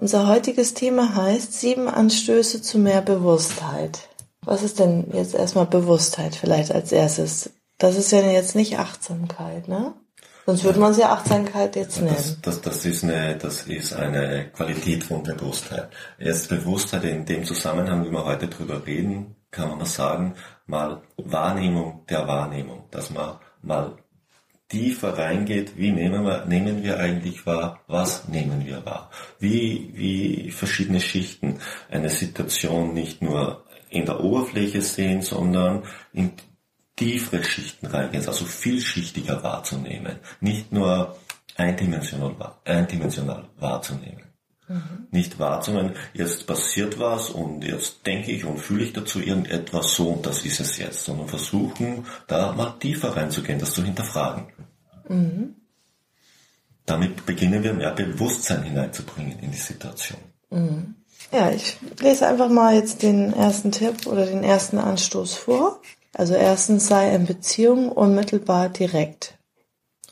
Unser heutiges Thema heißt sieben Anstöße zu mehr Bewusstheit. Was ist denn jetzt erstmal Bewusstheit vielleicht als erstes? Das ist ja jetzt nicht Achtsamkeit, ne? Sonst würde man es ja Achtsamkeit jetzt nennen. Das, das, das, ist eine, das ist eine Qualität von Bewusstheit. Erst Bewusstheit in dem Zusammenhang, wie wir heute drüber reden, kann man mal sagen, mal Wahrnehmung der Wahrnehmung, dass man mal tiefer reingeht, wie nehmen wir, nehmen wir eigentlich wahr, was nehmen wir wahr, wie, wie verschiedene Schichten eine Situation nicht nur in der Oberfläche sehen, sondern in tiefere Schichten reingehen, also vielschichtiger wahrzunehmen, nicht nur eindimensional, eindimensional wahrzunehmen. Mhm. Nicht wahrzunehmen, jetzt passiert was und jetzt denke ich und fühle ich dazu irgendetwas so und das ist es jetzt, sondern versuchen, da mal tiefer reinzugehen, das zu hinterfragen. Mhm. Damit beginnen wir mehr Bewusstsein hineinzubringen in die Situation. Mhm. Ja, ich lese einfach mal jetzt den ersten Tipp oder den ersten Anstoß vor. Also erstens sei in Beziehung unmittelbar direkt.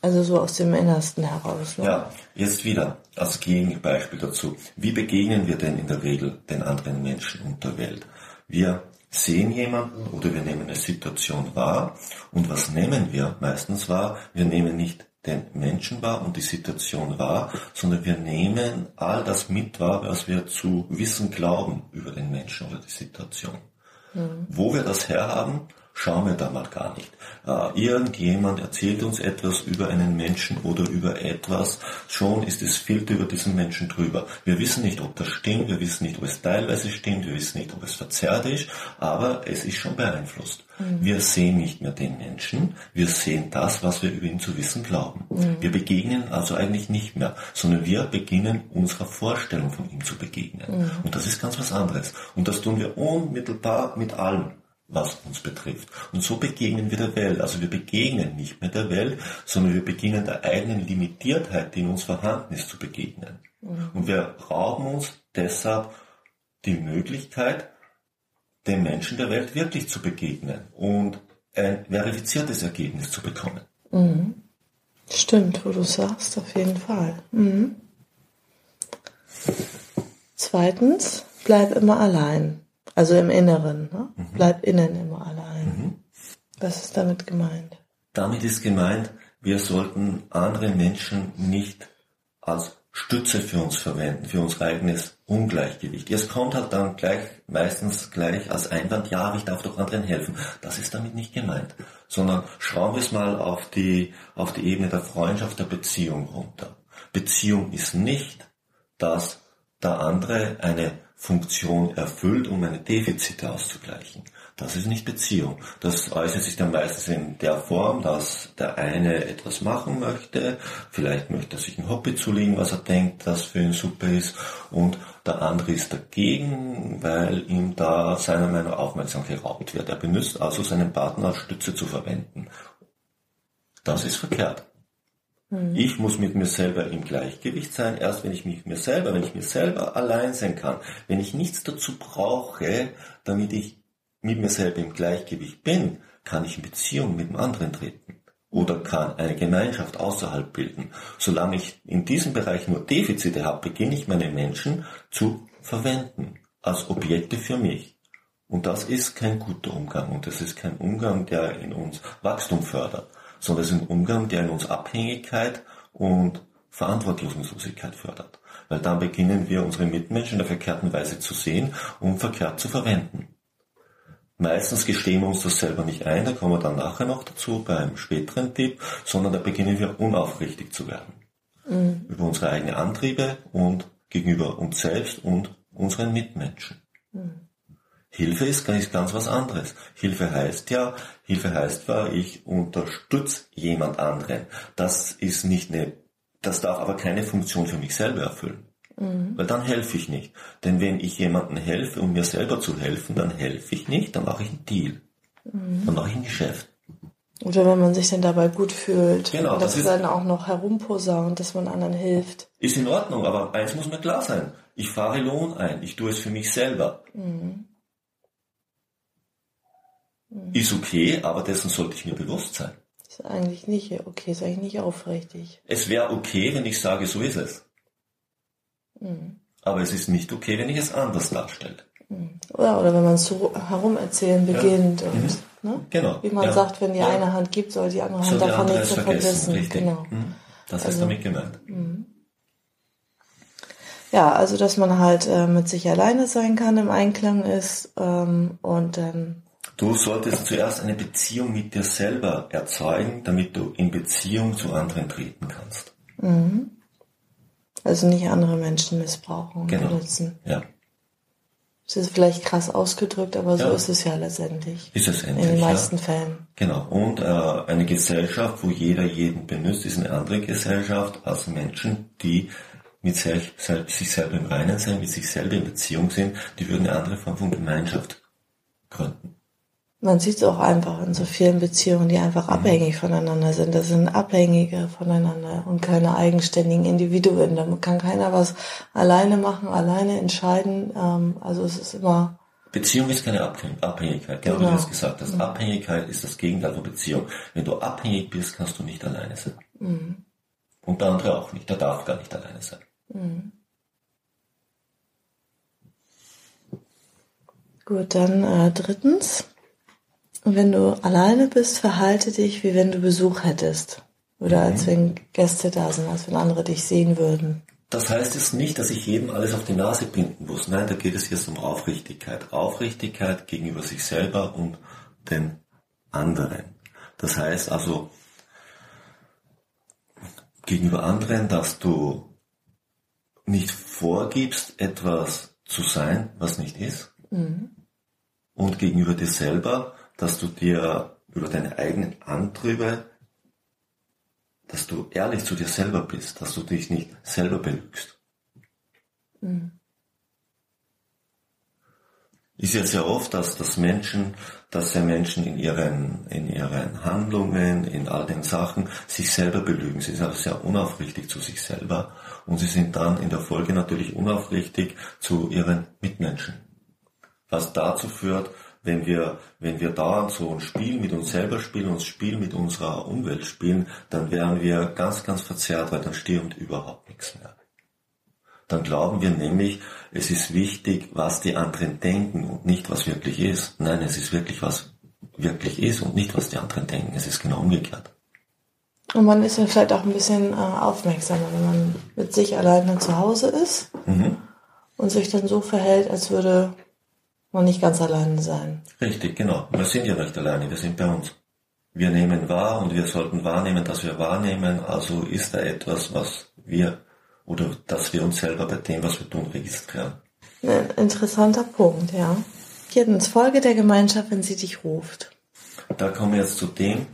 Also so aus dem Innersten heraus. Ne? Ja, jetzt wieder als Gegenbeispiel dazu. Wie begegnen wir denn in der Regel den anderen Menschen und der Welt? Wir sehen jemanden oder wir nehmen eine Situation wahr und was nehmen wir meistens wahr? Wir nehmen nicht den Menschen wahr und die Situation wahr, sondern wir nehmen all das mit wahr, was wir zu wissen glauben über den Menschen oder die Situation. Mhm. Wo wir das herhaben, schauen wir da mal gar nicht. Äh, irgendjemand erzählt uns etwas über einen Menschen oder über etwas, schon ist es Filter über diesen Menschen drüber. Wir wissen nicht, ob das stimmt, wir wissen nicht, ob es teilweise stimmt, wir wissen nicht, ob es verzerrt ist, aber es ist schon beeinflusst. Mhm. Wir sehen nicht mehr den Menschen, wir sehen das, was wir über ihn zu wissen glauben. Mhm. Wir begegnen also eigentlich nicht mehr, sondern wir beginnen unserer Vorstellung von ihm zu begegnen. Mhm. Und das ist ganz was anderes. Und das tun wir unmittelbar mit allem was uns betrifft. Und so begegnen wir der Welt. Also wir begegnen nicht mehr der Welt, sondern wir beginnen der eigenen Limitiertheit, die in uns vorhanden ist, zu begegnen. Mhm. Und wir rauben uns deshalb die Möglichkeit, den Menschen der Welt wirklich zu begegnen und ein verifiziertes Ergebnis zu bekommen. Mhm. Stimmt, wo du sagst, auf jeden Fall. Mhm. Zweitens, bleib immer allein. Also im Inneren. Ne? Mhm. Bleib innen immer allein. Mhm. Was ist damit gemeint? Damit ist gemeint, wir sollten andere Menschen nicht als Stütze für uns verwenden, für unser eigenes Ungleichgewicht. Es kommt halt dann gleich, meistens gleich als Einwand, ja, ich darf doch anderen helfen. Das ist damit nicht gemeint. Sondern schauen wir es mal auf die, auf die Ebene der Freundschaft, der Beziehung runter. Beziehung ist nicht, dass der andere eine Funktion erfüllt, um meine Defizite auszugleichen. Das ist nicht Beziehung. Das äußert sich dann meistens in der Form, dass der eine etwas machen möchte, vielleicht möchte er sich ein Hobby zulegen, was er denkt, das für ihn super ist, und der andere ist dagegen, weil ihm da seiner Meinung nach Aufmerksamkeit geraubt wird. Er benutzt also seinen Partner als Stütze zu verwenden. Das ist verkehrt. Mhm. Ich muss mit mir selber im Gleichgewicht sein. Erst wenn ich mich mir selber, wenn ich mir selber allein sein kann, wenn ich nichts dazu brauche, damit ich mit mir selber im Gleichgewicht bin, kann ich in Beziehung mit dem anderen treten oder kann eine Gemeinschaft außerhalb bilden. Solange ich in diesem Bereich nur Defizite habe, beginne ich meine Menschen zu verwenden als Objekte für mich. Und das ist kein guter Umgang und das ist kein Umgang, der in uns Wachstum fördert sondern es ist ein Umgang, der in uns Abhängigkeit und Verantwortungslosigkeit fördert. Weil dann beginnen wir unsere Mitmenschen in der verkehrten Weise zu sehen und verkehrt zu verwenden. Meistens gestehen wir uns das selber nicht ein, da kommen wir dann nachher noch dazu beim späteren Tipp, sondern da beginnen wir unaufrichtig zu werden. Mhm. Über unsere eigenen Antriebe und gegenüber uns selbst und unseren Mitmenschen. Mhm. Hilfe ist ganz was anderes. Hilfe heißt ja, Hilfe heißt ja, ich unterstütze jemand anderen. Das ist nicht eine, das darf aber keine Funktion für mich selber erfüllen. Weil dann helfe ich nicht. Denn wenn ich jemandem helfe, um mir selber zu helfen, dann helfe ich nicht, dann mache ich einen Deal. Dann mache ich ein Geschäft. Oder wenn man sich dann dabei gut fühlt. Genau, Und das das ist- dann auch noch herumposaunt, dass man anderen hilft. Ist in Ordnung, aber eins muss mir klar sein. Ich fahre Lohn ein. Ich tue es für mich selber. Ist okay, aber dessen sollte ich mir bewusst sein. Ist eigentlich nicht okay, ist eigentlich nicht aufrichtig. Es wäre okay, wenn ich sage, so ist es. Aber es ist nicht okay, wenn ich es anders darstelle. Oder, oder wenn man so herumerzählen beginnt und ne? Genau. wie man ja. sagt, wenn die Ja. eine Hand gibt, soll die andere Hand die davon nichts davon vergessen. wissen. Richtig. Genau. Mhm. Das ist Also- damit gemeint. Ja, also dass man halt äh, mit sich alleine sein kann, im Einklang ist ähm, und dann Du solltest zuerst eine Beziehung mit dir selber erzeugen, damit du in Beziehung zu anderen treten kannst. also nicht andere Menschen missbrauchen und Genau. benutzen. Ja. Das ist vielleicht krass ausgedrückt, aber so Ja. ist es ja letztendlich. Ist es In endlich. den ja? meisten Fällen. Genau. Und äh, eine Gesellschaft, wo jeder jeden benutzt, ist eine andere Gesellschaft als Menschen, die mit sich, sich selber im Reinen sind, mit sich selber in Beziehung sind, die würden eine andere Form von Gemeinschaft gründen. Man sieht es auch einfach in so vielen Beziehungen, die einfach Mhm. abhängig voneinander sind. Das sind Abhängige voneinander und keine eigenständigen Individuen. Da kann keiner was alleine machen, alleine entscheiden. Ähm, also es ist immer, Beziehung ist keine Abhäng- Abhängigkeit, genau wie Genau. du das gesagt hast. Abhängigkeit ist das Gegenteil von Beziehung. Wenn du abhängig bist, kannst du nicht alleine sein. Und der andere auch nicht, der darf gar nicht alleine sein. gut, dann äh, drittens. Wenn du alleine bist, verhalte dich, wie wenn du Besuch hättest. Oder als wenn Gäste da sind, als wenn andere dich sehen würden. Das heißt jetzt nicht, dass ich jedem alles auf die Nase binden muss. Nein, da geht es jetzt um Aufrichtigkeit. Aufrichtigkeit gegenüber sich selber und den anderen. Das heißt also gegenüber anderen, dass du nicht vorgibst, etwas zu sein, was nicht ist. Und gegenüber dir selber, dass du dir über deine eigenen Antriebe dass du ehrlich zu dir selber bist, dass du dich nicht selber belügst. Ist ja sehr oft, dass, dass Menschen, dass ja Menschen in ihren, in ihren Handlungen, in all den Sachen sich selber belügen. Sie sind also sehr unaufrichtig zu sich selber und sie sind dann in der Folge natürlich unaufrichtig zu ihren Mitmenschen. Was dazu führt, wenn wir, wenn wir dauernd so ein Spiel mit uns selber spielen, uns Spiel mit unserer Umwelt spielen, dann werden wir ganz, ganz verzerrt, weil dann stimmt überhaupt nichts mehr. Dann glauben wir nämlich, es ist wichtig, was die anderen denken und nicht, was wirklich ist. Nein, es ist wirklich, was wirklich ist und nicht, was die anderen denken. Es ist genau umgekehrt. Und man ist dann vielleicht auch ein bisschen äh, aufmerksamer, wenn man mit sich alleine zu Hause ist und sich dann so verhält, als würde man nicht ganz alleine sein. Richtig, genau. Wir sind ja nicht alleine, wir sind bei uns. Wir nehmen wahr und wir sollten wahrnehmen, dass wir wahrnehmen. Also ist da etwas, was wir oder dass wir uns selber bei dem, was wir tun, registrieren. Ein interessanter Punkt, ja. Viertens, Folge der Gemeinschaft, wenn sie dich ruft. Da kommen wir jetzt zu dem,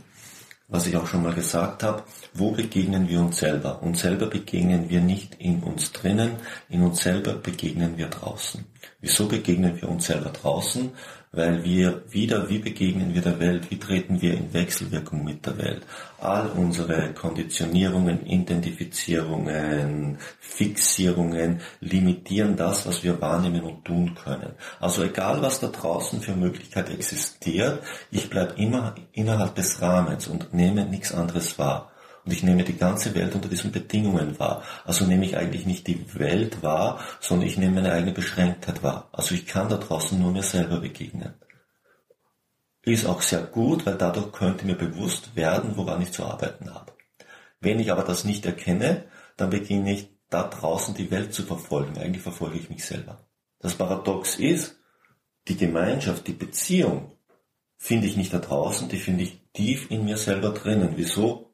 was ich auch schon mal gesagt habe, wo begegnen wir uns selber? Uns selber begegnen wir nicht in uns drinnen, in uns selber begegnen wir draußen. Wieso begegnen wir uns selber draußen? Weil wir wieder, wie begegnen wir der Welt, wie treten wir in Wechselwirkung mit der Welt? All unsere Konditionierungen, Identifizierungen, Fixierungen limitieren das, was wir wahrnehmen und tun können. Also egal, was da draußen für Möglichkeit existiert, ich bleibe immer innerhalb des Rahmens und nehme nichts anderes wahr. Und ich nehme die ganze Welt unter diesen Bedingungen wahr. Also nehme ich eigentlich nicht die Welt wahr, sondern ich nehme meine eigene Beschränktheit wahr. Also ich kann da draußen nur mir selber begegnen. Ist auch sehr gut, weil dadurch könnte mir bewusst werden, woran ich zu arbeiten habe. Wenn ich aber das nicht erkenne, dann beginne ich da draußen die Welt zu verfolgen. Eigentlich verfolge ich mich selber. Das Paradox ist, die Gemeinschaft, die Beziehung finde ich nicht da draußen, die finde ich tief in mir selber drinnen. Wieso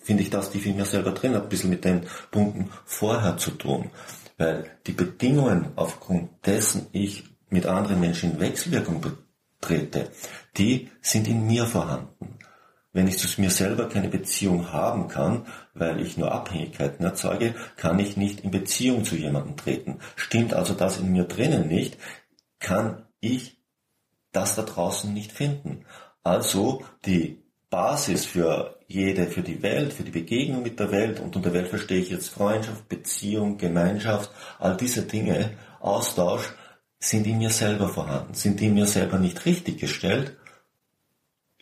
finde ich das tief in mir selber drin? Hat ein bisschen mit den Punkten vorher zu tun. Weil die Bedingungen, aufgrund dessen ich mit anderen Menschen in Wechselwirkung trete, die sind in mir vorhanden. Wenn ich zu mir selber keine Beziehung haben kann, weil ich nur Abhängigkeiten erzeuge, kann ich nicht in Beziehung zu jemandem treten. Stimmt also das in mir drinnen nicht, kann ich das da draußen nicht finden. Also die Basis für jede, für die Welt, für die Begegnung mit der Welt und unter Welt verstehe ich jetzt Freundschaft, Beziehung, Gemeinschaft, all diese Dinge, Austausch, sind in mir selber vorhanden. Sind die in mir selber nicht richtig gestellt,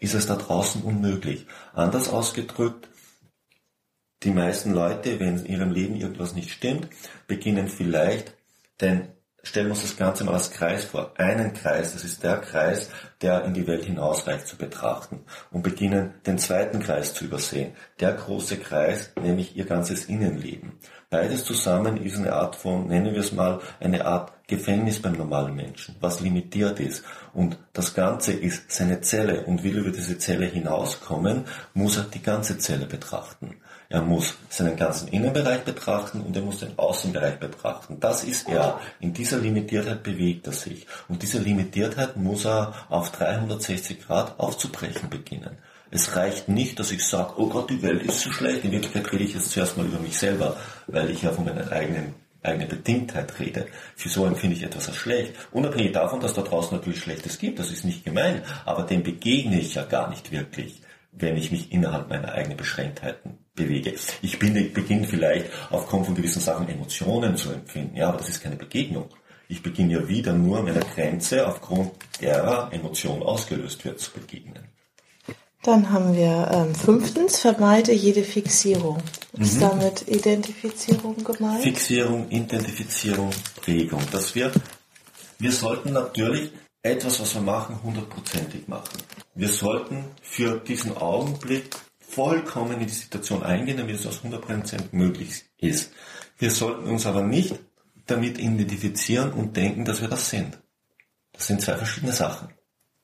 ist es da draußen unmöglich. Anders ausgedrückt, die meisten Leute, wenn in ihrem Leben irgendwas nicht stimmt, beginnen vielleicht den stellen wir uns das Ganze mal als Kreis vor. Einen Kreis, das ist der Kreis, der in die Welt hinausreicht zu betrachten und beginnen den zweiten Kreis zu übersehen. Der große Kreis, nämlich ihr ganzes Innenleben. Beides zusammen ist eine Art von, nennen wir es mal, eine Art Gefängnis beim normalen Menschen, was limitiert ist. Und das Ganze ist seine Zelle und will über diese Zelle hinauskommen, muss er die ganze Zelle betrachten. Er muss seinen ganzen Innenbereich betrachten und er muss den Außenbereich betrachten. Das ist er. In dieser Limitiertheit bewegt er sich. Und diese Limitiertheit muss er auf 360 Grad aufzubrechen beginnen. Es reicht nicht, dass ich sage, oh Gott, die Welt ist so schlecht. In Wirklichkeit rede ich jetzt zuerst mal über mich selber, weil ich ja von meiner eigenen eigene Bedingtheit rede. Für so empfinde ich etwas als schlecht. Unabhängig davon, dass da draußen natürlich Schlechtes gibt, das ist nicht gemein, aber dem begegne ich ja gar nicht wirklich, wenn ich mich innerhalb meiner eigenen Beschränktheiten bewege. Ich bin, beginne vielleicht aufgrund von gewissen Sachen Emotionen zu empfinden, ja, aber das ist keine Begegnung. Ich beginne ja wieder nur meiner Grenze, aufgrund derer Emotion ausgelöst wird, zu begegnen. Dann haben wir ähm, fünftens, vermeide jede Fixierung. Ist mhm. damit Identifizierung gemeint? Fixierung, Identifizierung, Regung. Dass wir, wir sollten natürlich etwas, was wir machen, hundertprozentig machen. Wir sollten für diesen Augenblick vollkommen in die Situation eingehen, damit es aus 100% möglich ist. Wir sollten uns aber nicht damit identifizieren und denken, dass wir das sind. Das sind zwei verschiedene Sachen.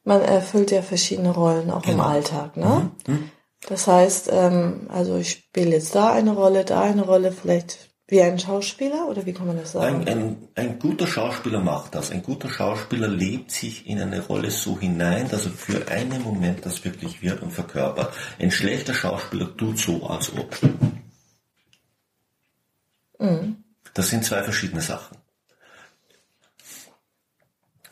Man erfüllt ja verschiedene Rollen auch genau. im Alltag, ne? Mhm. mhm. Das heißt, ähm, also ich spiele jetzt da eine Rolle, da eine Rolle, vielleicht wie ein Schauspieler oder wie kann man das sagen? Ein, ein, ein, guter Schauspieler macht das. Ein guter Schauspieler lebt sich in eine Rolle so hinein, dass er für einen Moment das wirklich wird und verkörpert. Ein schlechter Schauspieler tut so, als ob. Mhm. Das sind zwei verschiedene Sachen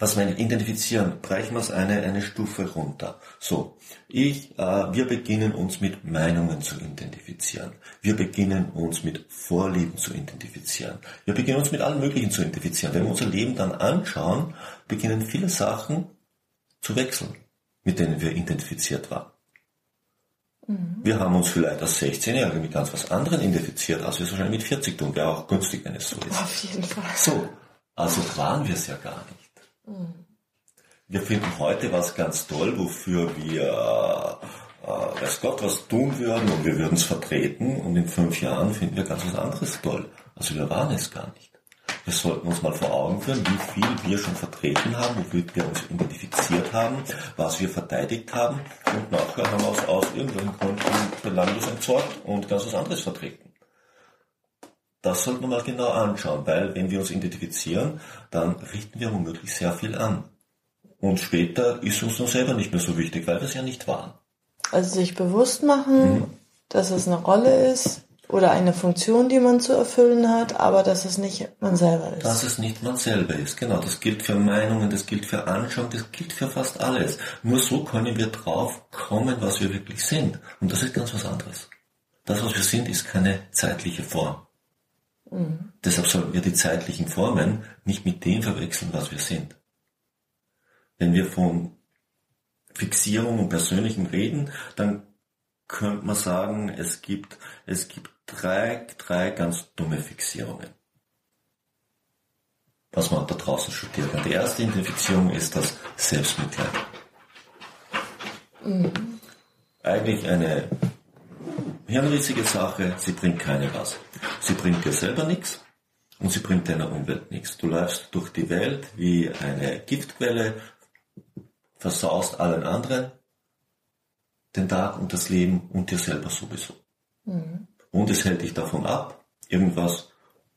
was wir identifizieren, brechen wir es eine, eine Stufe runter. So, ich, äh, wir beginnen uns mit Meinungen zu identifizieren. Wir beginnen uns mit Vorlieben zu identifizieren. Wir beginnen uns mit allem Möglichen zu identifizieren. Wenn wir unser Leben dann anschauen, beginnen viele Sachen zu wechseln, mit denen wir identifiziert waren. Mhm. Wir haben uns vielleicht als 16-Jährige mit ganz was anderem identifiziert, als wir es wahrscheinlich mit 40 tun. Wäre auch günstig, wenn es so ist. Auf jeden Fall. So, also waren wir es ja gar nicht. Wir finden heute was ganz toll, wofür wir, äh, weiß Gott, was tun würden und wir würden es vertreten und in fünf Jahren finden wir ganz was anderes toll. Also wir waren es gar nicht. Wir sollten uns mal vor Augen führen, wie viel wir schon vertreten haben, wofür wir uns identifiziert haben, was wir verteidigt haben und nachher haben wir uns aus irgendwelchen Gründen belanglos entsorgt und ganz was anderes vertreten. Das sollten wir mal genau anschauen, weil wenn wir uns identifizieren, dann richten wir womöglich sehr viel an. Und später ist uns dann selber nicht mehr so wichtig, weil wir es ja nicht waren. Also sich bewusst machen, mhm. dass es eine Rolle ist oder eine Funktion, die man zu erfüllen hat, aber dass es nicht man selber ist. Dass es nicht man selber ist, genau. Das gilt für Meinungen, das gilt für Anschauung, das gilt für fast alles. Nur so können wir drauf kommen, was wir wirklich sind. Und das ist ganz was anderes. Das, was wir sind, ist keine zeitliche Form. Mhm. Deshalb sollten wir die zeitlichen Formen nicht mit dem verwechseln, was wir sind. Wenn wir von Fixierung und Persönlichem reden, dann könnte man sagen, es gibt, es gibt drei, drei ganz dumme Fixierungen. Was man da draußen studiert kann. Die erste Identifizierung ist das Selbstmitleid. Mhm. Eigentlich eine hirnrissige Sache, sie bringt keine was. Sie bringt dir selber nichts und sie bringt deiner Umwelt nichts. Du läufst durch die Welt wie eine Giftquelle, versaust allen anderen den Tag und das Leben und dir selber sowieso. Mhm. Und es hält dich davon ab, irgendwas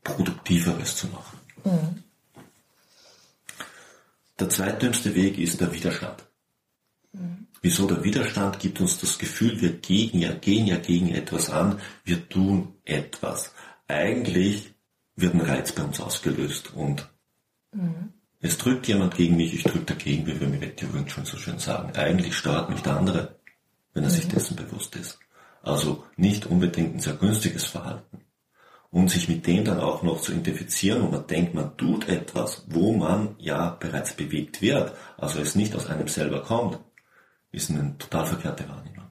Produktiveres zu machen. Mhm. Der zweitdümmste Weg ist der Widerstand. Mhm. Wieso der Widerstand gibt uns das Gefühl, wir gegen, ja, gehen ja gegen etwas an, wir tun etwas. Eigentlich wird ein Reiz bei uns ausgelöst und mhm. es drückt jemand gegen mich, ich drücke dagegen, wie wir mit Jugend schon so schön sagen. Eigentlich steuert mich der andere, wenn er mhm. sich dessen bewusst ist. Also nicht unbedingt ein sehr günstiges Verhalten. Und sich mit dem dann auch noch zu identifizieren und man denkt, man tut etwas, wo man ja bereits bewegt wird, also es nicht aus einem selber kommt, ist eine total verkehrte Wahrnehmung,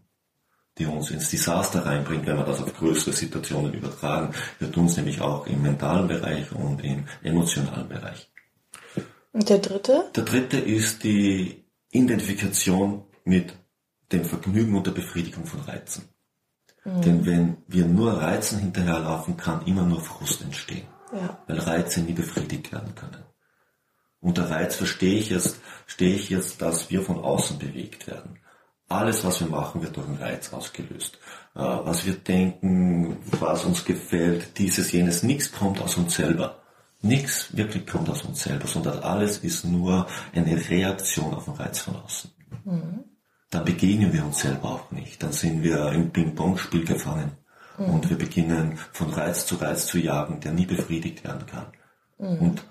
die uns ins Desaster reinbringt, wenn wir das auf größere Situationen übertragen. Wir tun es nämlich auch im mentalen Bereich und im emotionalen Bereich. Und der dritte? Der dritte ist die Identifikation mit dem Vergnügen und der Befriedigung von Reizen. Mhm. Denn wenn wir nur Reizen hinterherlaufen, kann immer nur Frust entstehen. Ja. Weil Reize nie befriedigt werden können. Unter Reiz verstehe ich jetzt, verstehe ich jetzt, dass wir von außen bewegt werden. Alles, was wir machen, wird durch einen Reiz ausgelöst. Äh, was wir denken, was uns gefällt, dieses, jenes, nichts kommt aus uns selber. Nichts wirklich kommt aus uns selber, sondern alles ist nur eine Reaktion auf den Reiz von außen. Mhm dann begegnen wir uns selber auch nicht. Dann sind wir im Ping-Pong-Spiel gefangen. Mhm. Und wir beginnen von Reiz zu Reiz zu jagen, der nie befriedigt werden kann. Mhm. Und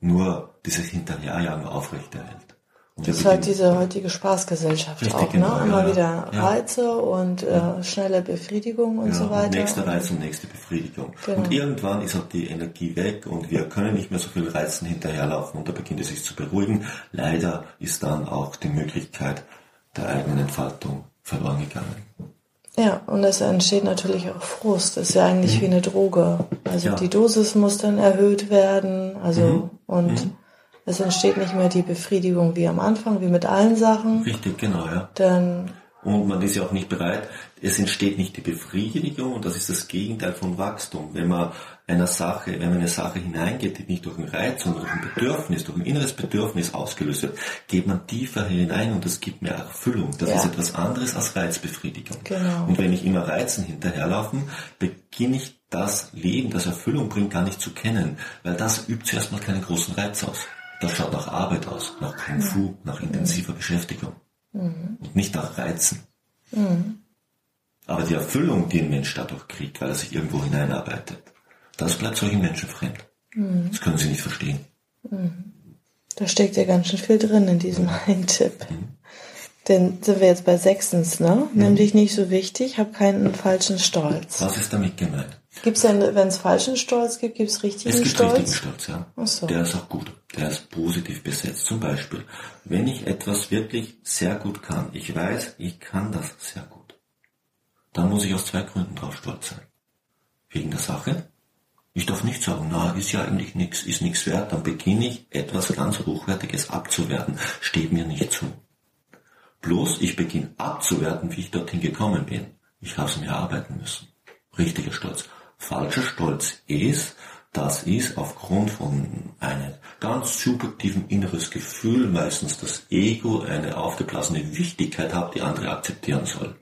nur dieses Hinterherjagen aufrechterhält. Und das ist halt diese heutige Spaßgesellschaft Richtig, auch, ne? genau, ne? Immer ja, wieder Reize ja. und äh, schnelle Befriedigung und ja, so weiter. Und nächster Reiz und nächste Befriedigung. Genau. Und irgendwann ist halt die Energie weg und wir können nicht mehr so viel Reizen hinterherlaufen und da beginnt es sich zu beruhigen. Leider ist dann auch die Möglichkeit, der eigenen Entfaltung verloren gegangen. Ja, und es entsteht natürlich auch Frust. Das ist ja eigentlich mhm. wie eine Droge. Also die Dosis muss dann erhöht werden. Also mhm. Und mhm. es entsteht nicht mehr die Befriedigung wie am Anfang, wie mit allen Sachen. Richtig, genau, ja. Dann und man ist ja auch nicht bereit, es entsteht nicht die Befriedigung und das ist das Gegenteil von Wachstum. Wenn man einer Sache, wenn man eine Sache hineingeht, die nicht durch einen Reiz, sondern durch ein Bedürfnis, durch ein inneres Bedürfnis ausgelöst wird, geht man tiefer hinein und das gibt mehr Erfüllung. Das ja. ist etwas anderes als Reizbefriedigung. Genau. Und wenn ich immer Reizen hinterherlaufen, beginne ich das Leben, das Erfüllung bringt, gar nicht zu kennen, weil das übt zuerst mal keinen großen Reiz aus. Das schaut nach Arbeit aus, nach Kung Fu, nach intensiver Beschäftigung mhm. und nicht nach Reizen. Mhm. Aber die Erfüllung, die ein Mensch dadurch kriegt, weil er sich irgendwo hineinarbeitet, das bleibt solchen Menschen fremd. Mhm. Das können sie nicht verstehen. Mhm. Da steckt ja ganz schön viel drin in diesem einen Tipp. Mhm. Denn sind wir jetzt bei sechstens, ne? Nimm dich nicht so wichtig, hab keinen falschen Stolz. Was ist damit gemeint? Gibt es denn, wenn es falschen Stolz gibt, gibt es richtigen Stolz? Es gibt Stolz? richtigen Stolz, ja. Ach so. Der ist auch gut. Der ist positiv besetzt. Zum Beispiel, wenn ich etwas wirklich sehr gut kann, ich weiß, ich kann das sehr gut, dann muss ich aus zwei Gründen drauf stolz sein. Wegen der Sache. Ich darf nicht sagen, na, ist ja eigentlich nichts, ist nichts wert, dann beginne ich etwas ganz Hochwertiges abzuwerten. Steht mir nicht zu. Bloß ich beginne abzuwerten, wie ich dorthin gekommen bin. Ich habe es mir erarbeiten müssen. Richtiger Stolz. Falscher Stolz ist, dass ich aufgrund von einem ganz subjektiven inneres Gefühl, meistens das Ego, eine aufgeblasene Wichtigkeit habe, die andere akzeptieren soll.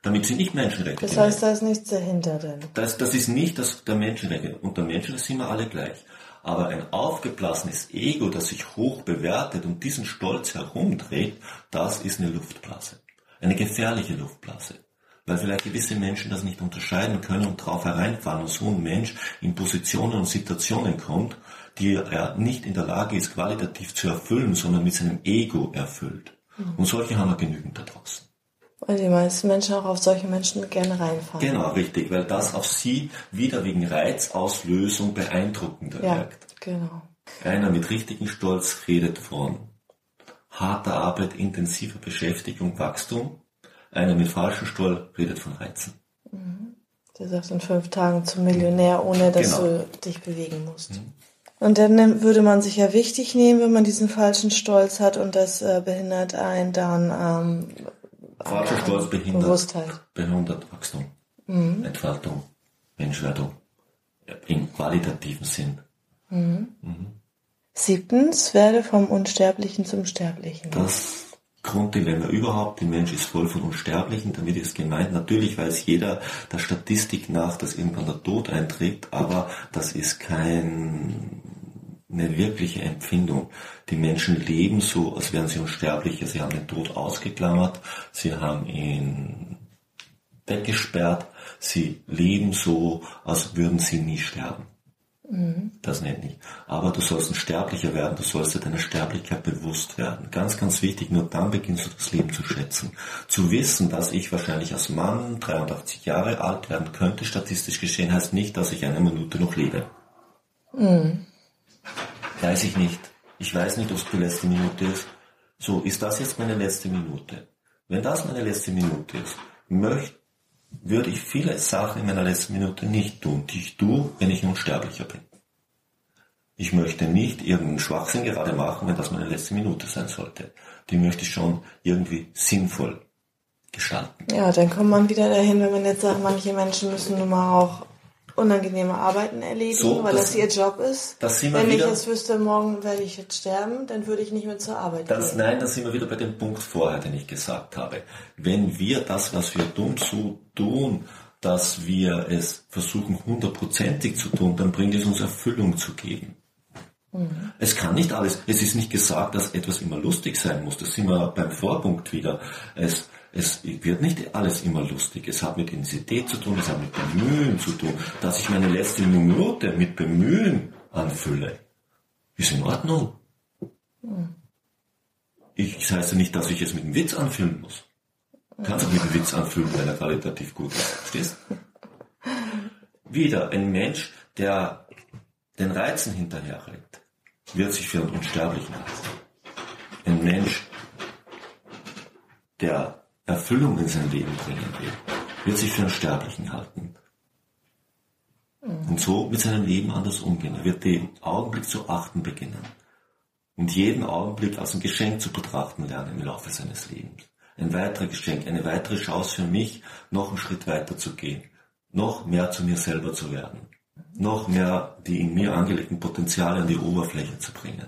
Damit sind nicht Menschenrechte. Das heißt, da ist nichts dahinter denn? Das, das ist nicht das, der Menschenrechte. Unter Menschen sind wir alle gleich. Aber ein aufgeblasenes Ego, das sich hoch bewertet und diesen Stolz herumdreht, das ist eine Luftblase. Eine gefährliche Luftblase weil vielleicht gewisse Menschen das nicht unterscheiden können und darauf hereinfallen und so ein Mensch in Positionen und Situationen kommt, die er nicht in der Lage ist, qualitativ zu erfüllen, sondern mit seinem Ego erfüllt. Mhm. Und solche haben wir genügend da draußen. Weil die meisten Menschen auch auf solche Menschen gerne reinfallen. Genau, richtig, weil das auf sie wieder wegen Reizauslösung beeindruckender ja, wirkt. Genau. Einer mit richtigen Stolz redet von harter Arbeit, intensiver Beschäftigung, Wachstum. Einer mit Stolz redet von Reizen. Mhm. Du sagst in fünf Tagen zum Millionär, ohne dass genau. du dich bewegen musst. Mhm. Und dann würde man sich ja wichtig nehmen, wenn man diesen falschen Stolz hat und das äh, behindert einen dann ähm, Falscher Stolz behindert, Bewusstheit. behindert Wachstum, mhm. Entfaltung, Menschwerdung im qualitativen Sinn. Mhm. Mhm. Siebtens, werde vom Unsterblichen zum Sterblichen. Das Grunddilemma überhaupt. Der Mensch ist voll von Unsterblichen, damit ist gemeint. Natürlich weiß jeder der Statistik nach, dass irgendwann der Tod eintritt, aber das ist kein eine wirkliche Empfindung. Die Menschen leben so, als wären sie Unsterbliche. Sie haben den Tod ausgeklammert, sie haben ihn weggesperrt, sie leben so, als würden sie nie sterben. Mhm. Das nennt nicht. Aber du sollst ein Sterblicher werden, du sollst dir deiner Sterblichkeit bewusst werden. Ganz, ganz wichtig, nur dann beginnst du das Leben zu schätzen. Zu wissen, dass ich wahrscheinlich als Mann 83 Jahre alt werden könnte, statistisch geschehen, heißt nicht, dass ich eine Minute noch lebe. Mhm. Weiß ich nicht. Ich weiß nicht, ob es die letzte Minute ist. So, ist das jetzt meine letzte Minute? Wenn das meine letzte Minute ist, möchte würde ich viele Sachen in meiner letzten Minute nicht tun, die ich tue, wenn ich Unsterblicher bin. Ich möchte nicht irgendeinen Schwachsinn gerade machen, wenn das meine letzte Minute sein sollte. Die möchte ich schon irgendwie sinnvoll gestalten. Ja, dann kommt man wieder dahin, wenn man jetzt sagt, manche Menschen müssen nun mal auch unangenehme Arbeiten erledigen, so, weil das, das, ihr Job ist. Wenn ich jetzt wüsste, morgen werde ich jetzt sterben, dann würde ich nicht mehr zur Arbeit das, gehen. Nein, da sind wir wieder bei dem Punkt vorher, den ich gesagt habe. Wenn wir das, was wir tun, so tun, dass wir es versuchen hundertprozentig zu tun, dann bringt es uns Erfüllung zu geben. Mhm. Es kann nicht alles, es ist nicht gesagt, dass etwas immer lustig sein muss. Das sind wir beim Vorpunkt wieder. Es, es wird nicht alles immer lustig. Es hat mit Intensität zu tun, es hat mit Bemühen zu tun. Dass ich meine letzte Minute mit Bemühen anfülle, ist in Ordnung. Ich, das heißt ja nicht, dass ich es mit einem Witz anfüllen muss. Du kannst auch mit einem Witz anfüllen, wenn er qualitativ gut ist. Verstehst? Wieder ein Mensch, der den Reizen hinterherrennt, wird sich für einen Unsterblichen halten. Ein Mensch, der Erfüllung in sein Leben bringen will, wird sich für einen Sterblichen halten. Und so mit seinem Leben anders umgehen. Er wird den Augenblick zu achten beginnen. Und jeden Augenblick als ein Geschenk zu betrachten lernen im Laufe seines Lebens. Ein weiteres Geschenk, eine weitere Chance für mich, noch einen Schritt weiter zu gehen. Noch mehr zu mir selber zu werden. Noch mehr die in mir angelegten Potenziale an die Oberfläche zu bringen.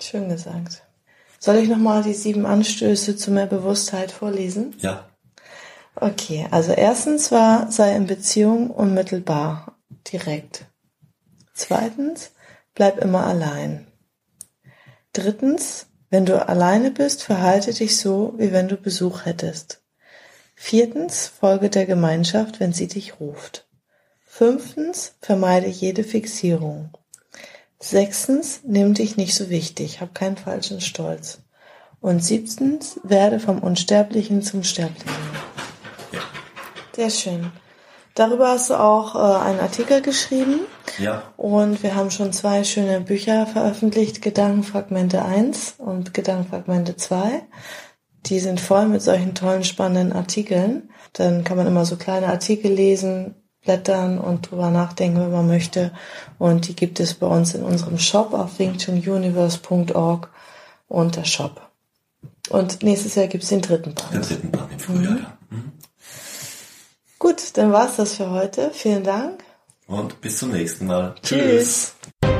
Schön gesagt. Soll ich nochmal die sieben Anstöße zu mehr Bewusstheit vorlesen? Ja. Okay, also erstens war, sei in Beziehung unmittelbar, direkt. Zweitens, bleib immer allein. Drittens, wenn du alleine bist, verhalte dich so, wie wenn du Besuch hättest. Viertens, folge der Gemeinschaft, wenn sie dich ruft. Fünftens, vermeide jede Fixierung. Sechstens, nimm dich nicht so wichtig, hab keinen falschen Stolz. Und siebtens, werde vom Unsterblichen zum Sterblichen. Ja. Sehr schön. Darüber hast du auch äh, einen Artikel geschrieben. Ja. Und wir haben schon zwei schöne Bücher veröffentlicht, Gedankenfragmente 1 und Gedankenfragmente 2. Die sind voll mit solchen tollen, spannenden Artikeln. Dann kann man immer so kleine Artikel lesen, blättern und drüber nachdenken, wenn man möchte. Und die gibt es bei uns in unserem Shop auf wingchununiverse.org unter Shop. Und nächstes Jahr gibt es den dritten Band. Den dritten Band im Frühjahr, mhm. ja. Mhm. Gut, dann war's das für heute. Vielen Dank. Und bis zum nächsten Mal. Tschüss. Tschüss.